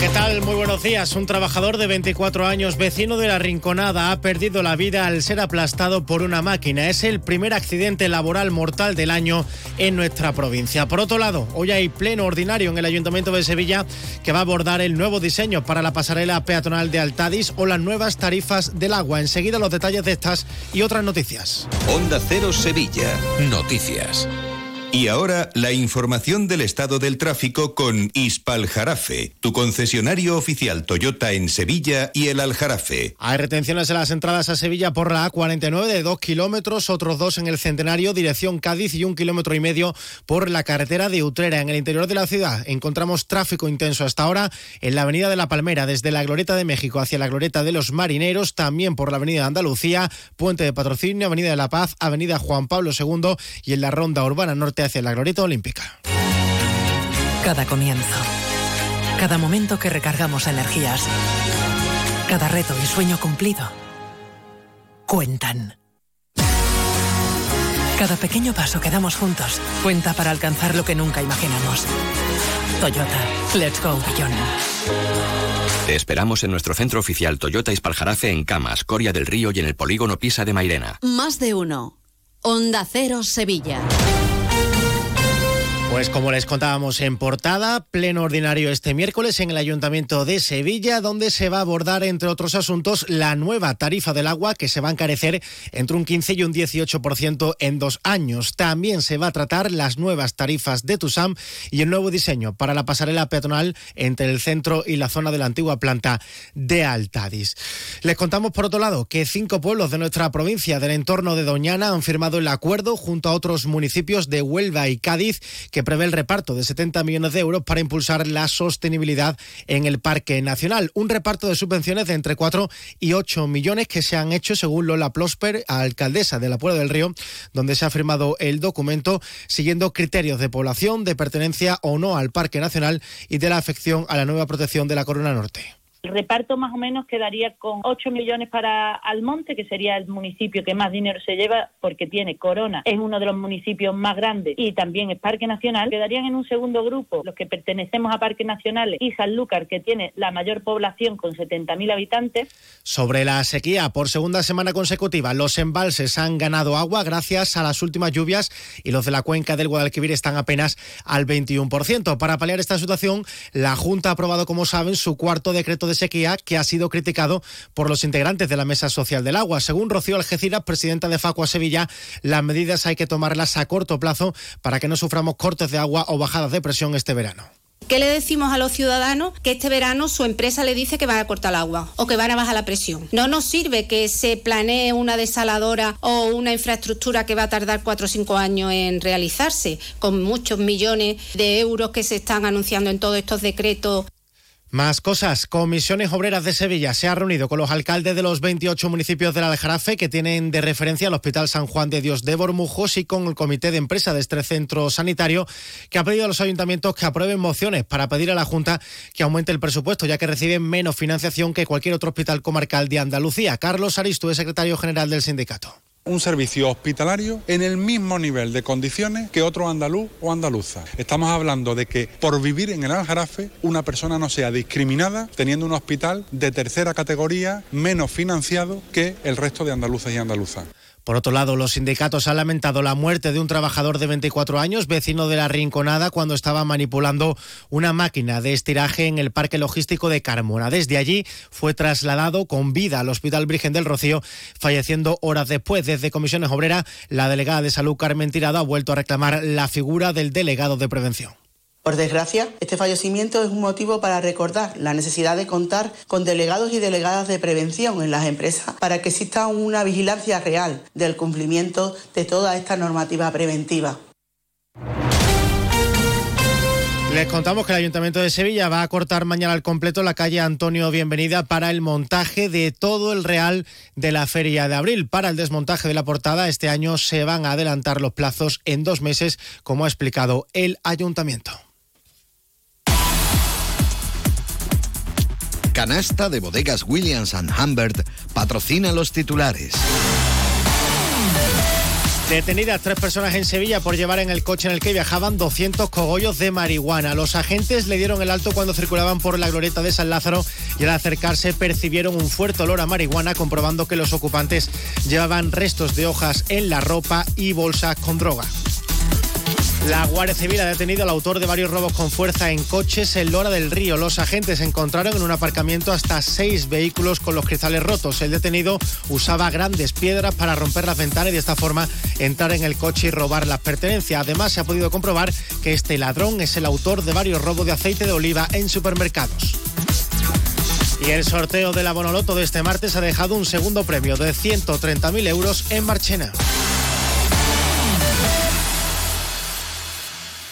¿Qué tal? Muy buenos días. Un trabajador de 24 años, vecino de la Rinconada, ha perdido la vida al ser aplastado por una máquina. Es el primer accidente laboral mortal del año en nuestra provincia. Por otro lado, hoy hay pleno ordinario en el Ayuntamiento de Sevilla que va a abordar el nuevo diseño para la pasarela peatonal de Altadis o las nuevas tarifas del agua. Enseguida los detalles de estas y otras noticias. Onda Cero Sevilla. Noticias. Y ahora la información del estado del tráfico con Ispaljarafe, tu concesionario oficial Toyota en Sevilla y el Aljarafe. Hay retenciones en las entradas a Sevilla por la A49 de dos kilómetros, otros dos en el Centenario, dirección Cádiz y un kilómetro y medio por la carretera de Utrera. En el interior de la ciudad encontramos tráfico intenso hasta ahora en la avenida de la Palmera, desde la Glorieta de México hacia la Glorieta de los Marineros, también por la avenida Andalucía, Puente de Patrocinio, Avenida de la Paz, Avenida Juan Pablo II y en la Ronda Urbana Norte hacia la Glorieta Olímpica. Cada comienzo, cada momento que recargamos energías, cada reto y sueño cumplido, cuentan. Cada pequeño paso que damos juntos cuenta para alcanzar lo que nunca imaginamos. Toyota, let's go beyond. Te esperamos en nuestro centro oficial Toyota Ispaljarafe en Camas, Coria del Río y en el polígono Pisa de Mairena. Más de uno. Onda Cero Sevilla. Pues como les contábamos en portada, pleno ordinario este miércoles en el Ayuntamiento de Sevilla, donde se va a abordar, entre otros asuntos, la nueva tarifa del agua que se va a encarecer entre un 15 y un 18% en dos años. También se va a tratar las nuevas tarifas de TUSAM y el nuevo diseño para la pasarela peatonal entre el centro y la zona de la antigua planta de Altadis. Les contamos, por otro lado, que cinco pueblos de nuestra provincia del entorno de Doñana han firmado el acuerdo junto a otros municipios de Huelva y Cádiz que prevé el reparto de 70 millones de euros para impulsar la sostenibilidad en el Parque Nacional. Un reparto de subvenciones de entre 4 y 8 millones que se han hecho, según Lola Plosper, alcaldesa de la Puebla del Río, donde se ha firmado el documento siguiendo criterios de población, de pertenencia o no al Parque Nacional y de la afección a la nueva protección de la Corona Norte. El reparto más o menos quedaría con 8 millones para Almonte, que sería el municipio que más dinero se lleva porque tiene Corona, es uno de los municipios más grandes y también es Parque Nacional. Quedarían en un segundo grupo los que pertenecemos a Parques Nacionales y Sanlúcar, que tiene la mayor población con 70.000 habitantes. Sobre la sequía, por segunda semana consecutiva, los embalses han ganado agua gracias a las últimas lluvias y los de la cuenca del Guadalquivir están apenas al 21%. Para paliar esta situación, la Junta ha aprobado, como saben, su cuarto decreto de sequía que ha sido criticado por los integrantes de la Mesa Social del Agua. Según Rocío Algeciras, presidenta de Facua Sevilla, las medidas hay que tomarlas a corto plazo para que no suframos cortes de agua o bajadas de presión este verano. ¿Qué le decimos a los ciudadanos? Que este verano su empresa le dice que van a cortar el agua o que van a bajar la presión. No nos sirve que se planee una desaladora o una infraestructura que va a tardar cuatro o cinco años en realizarse, con muchos millones de euros que se están anunciando en todos estos decretos. Más cosas. Comisiones Obreras de Sevilla se ha reunido con los alcaldes de los 28 municipios del Aljarafe que tienen de referencia al Hospital San Juan de Dios de Bormujos y con el Comité de Empresa de este centro sanitario que ha pedido a los ayuntamientos que aprueben mociones para pedir a la Junta que aumente el presupuesto ya que reciben menos financiación que cualquier otro hospital comarcal de Andalucía. Carlos Aristu es secretario general del sindicato un servicio hospitalario en el mismo nivel de condiciones que otro andaluz o andaluza. Estamos hablando de que por vivir en el Aljarafe una persona no sea discriminada teniendo un hospital de tercera categoría menos financiado que el resto de andaluces y andaluzas. Por otro lado, los sindicatos han lamentado la muerte de un trabajador de 24 años, vecino de la Rinconada, cuando estaba manipulando una máquina de estiraje en el parque logístico de Carmona. Desde allí fue trasladado con vida al Hospital Virgen del Rocío, falleciendo horas después. Desde Comisiones Obreras, la delegada de Salud Carmen Tirado ha vuelto a reclamar la figura del delegado de prevención. Por desgracia, este fallecimiento es un motivo para recordar la necesidad de contar con delegados y delegadas de prevención en las empresas para que exista una vigilancia real del cumplimiento de toda esta normativa preventiva. Les contamos que el Ayuntamiento de Sevilla va a cortar mañana al completo la calle Antonio Bienvenida para el montaje de todo el real de la Feria de Abril. Para el desmontaje de la portada, este año se van a adelantar los plazos en dos meses, como ha explicado el Ayuntamiento. Canasta de bodegas Williams ⁇ Humbert patrocina los titulares. Detenidas tres personas en Sevilla por llevar en el coche en el que viajaban 200 cogollos de marihuana. Los agentes le dieron el alto cuando circulaban por la glorieta de San Lázaro y al acercarse percibieron un fuerte olor a marihuana comprobando que los ocupantes llevaban restos de hojas en la ropa y bolsas con droga. La Guardia Civil ha detenido al autor de varios robos con fuerza en coches en Lora del Río. Los agentes encontraron en un aparcamiento hasta seis vehículos con los cristales rotos. El detenido usaba grandes piedras para romper las ventanas y de esta forma entrar en el coche y robar las pertenencias. Además, se ha podido comprobar que este ladrón es el autor de varios robos de aceite de oliva en supermercados. Y el sorteo de la Bonoloto de este martes ha dejado un segundo premio de 130.000 euros en Marchena.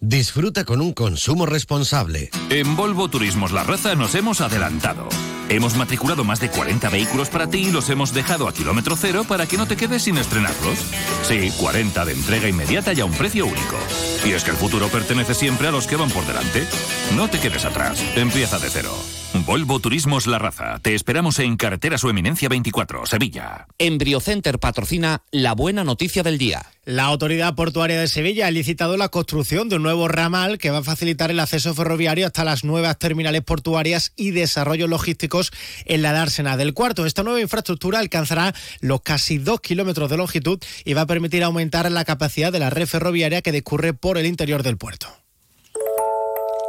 Disfruta con un consumo responsable. En Volvo Turismos La Raza nos hemos adelantado. Hemos matriculado más de 40 vehículos para ti y los hemos dejado a kilómetro cero para que no te quedes sin estrenarlos. Sí, 40 de entrega inmediata y a un precio único. Y es que el futuro pertenece siempre a los que van por delante. No te quedes atrás. Empieza de cero. Volvo Turismos La Raza. Te esperamos en Carretera Su Eminencia 24, Sevilla. Embriocenter patrocina la buena noticia del día. La Autoridad Portuaria de Sevilla ha licitado la construcción de un nuevo ramal que va a facilitar el acceso ferroviario hasta las nuevas terminales portuarias y desarrollos logísticos en la dársena del Cuarto. Esta nueva infraestructura alcanzará los casi dos kilómetros de longitud y va a permitir aumentar la capacidad de la red ferroviaria que discurre por el interior del puerto.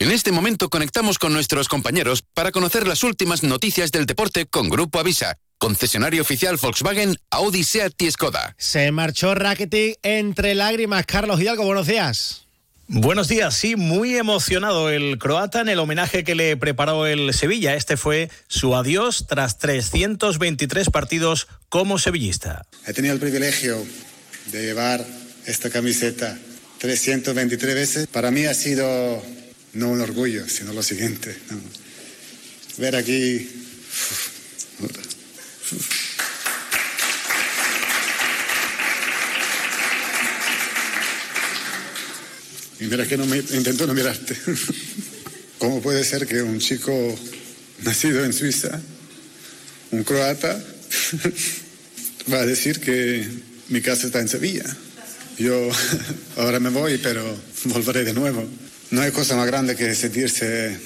En este momento conectamos con nuestros compañeros para conocer las últimas noticias del deporte con Grupo Avisa, concesionario oficial Volkswagen, Audi, Seat y Skoda. Se marchó Rakitic entre lágrimas. Carlos Hidalgo, buenos días. Buenos días, sí, muy emocionado el croata en el homenaje que le preparó el Sevilla. Este fue su adiós tras 323 partidos como sevillista. He tenido el privilegio de llevar esta camiseta 323 veces. Para mí ha sido no un orgullo, sino lo siguiente. Ver aquí... Y mira que no me, intento no mirarte. ¿Cómo puede ser que un chico nacido en Suiza, un croata, va a decir que mi casa está en Sevilla? Yo ahora me voy, pero volveré de nuevo. No hay cosa más grande que sentirse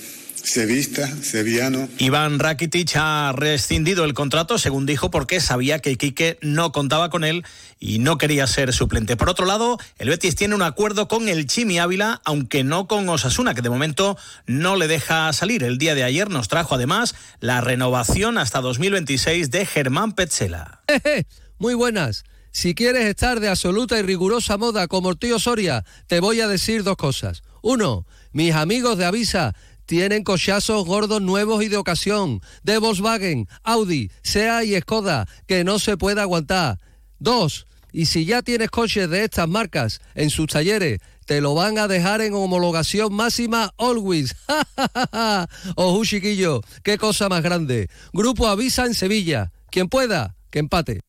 sevista, sevillano. Iván Rakitic ha rescindido el contrato, según dijo, porque sabía que Quique no contaba con él y no quería ser suplente. Por otro lado, el Betis tiene un acuerdo con el Chimi Ávila, aunque no con Osasuna, que de momento no le deja salir. El día de ayer nos trajo además la renovación hasta 2026 de Germán Petzela. Muy buenas. Si quieres estar de absoluta y rigurosa moda como el tío Soria, te voy a decir dos cosas. Uno, mis amigos de Avisa tienen cochazos gordos nuevos y de ocasión, de Volkswagen, Audi, SEA y Skoda, que no se puede aguantar. Dos, y si ya tienes coches de estas marcas en sus talleres, te lo van a dejar en homologación máxima always. Ojo, chiquillo, qué cosa más grande. Grupo Avisa en Sevilla. Quien pueda, que empate.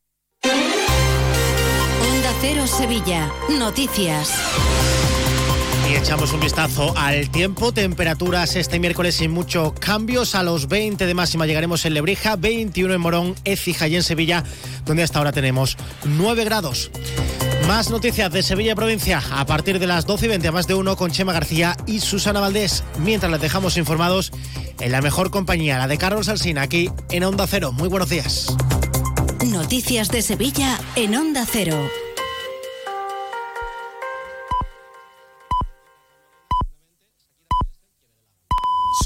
Onda Cero Sevilla. Noticias. Echamos un vistazo al tiempo. Temperaturas este miércoles sin muchos cambios. A los 20 de máxima llegaremos en Lebrija, 21 en Morón, Écija y en Sevilla, donde hasta ahora tenemos 9 grados. Más noticias de Sevilla provincia a partir de las 12 y 20 a más de uno con Chema García y Susana Valdés. Mientras les dejamos informados en la mejor compañía, la de Carlos Alsina, aquí en Onda Cero. Muy buenos días. Noticias de Sevilla en Onda Cero.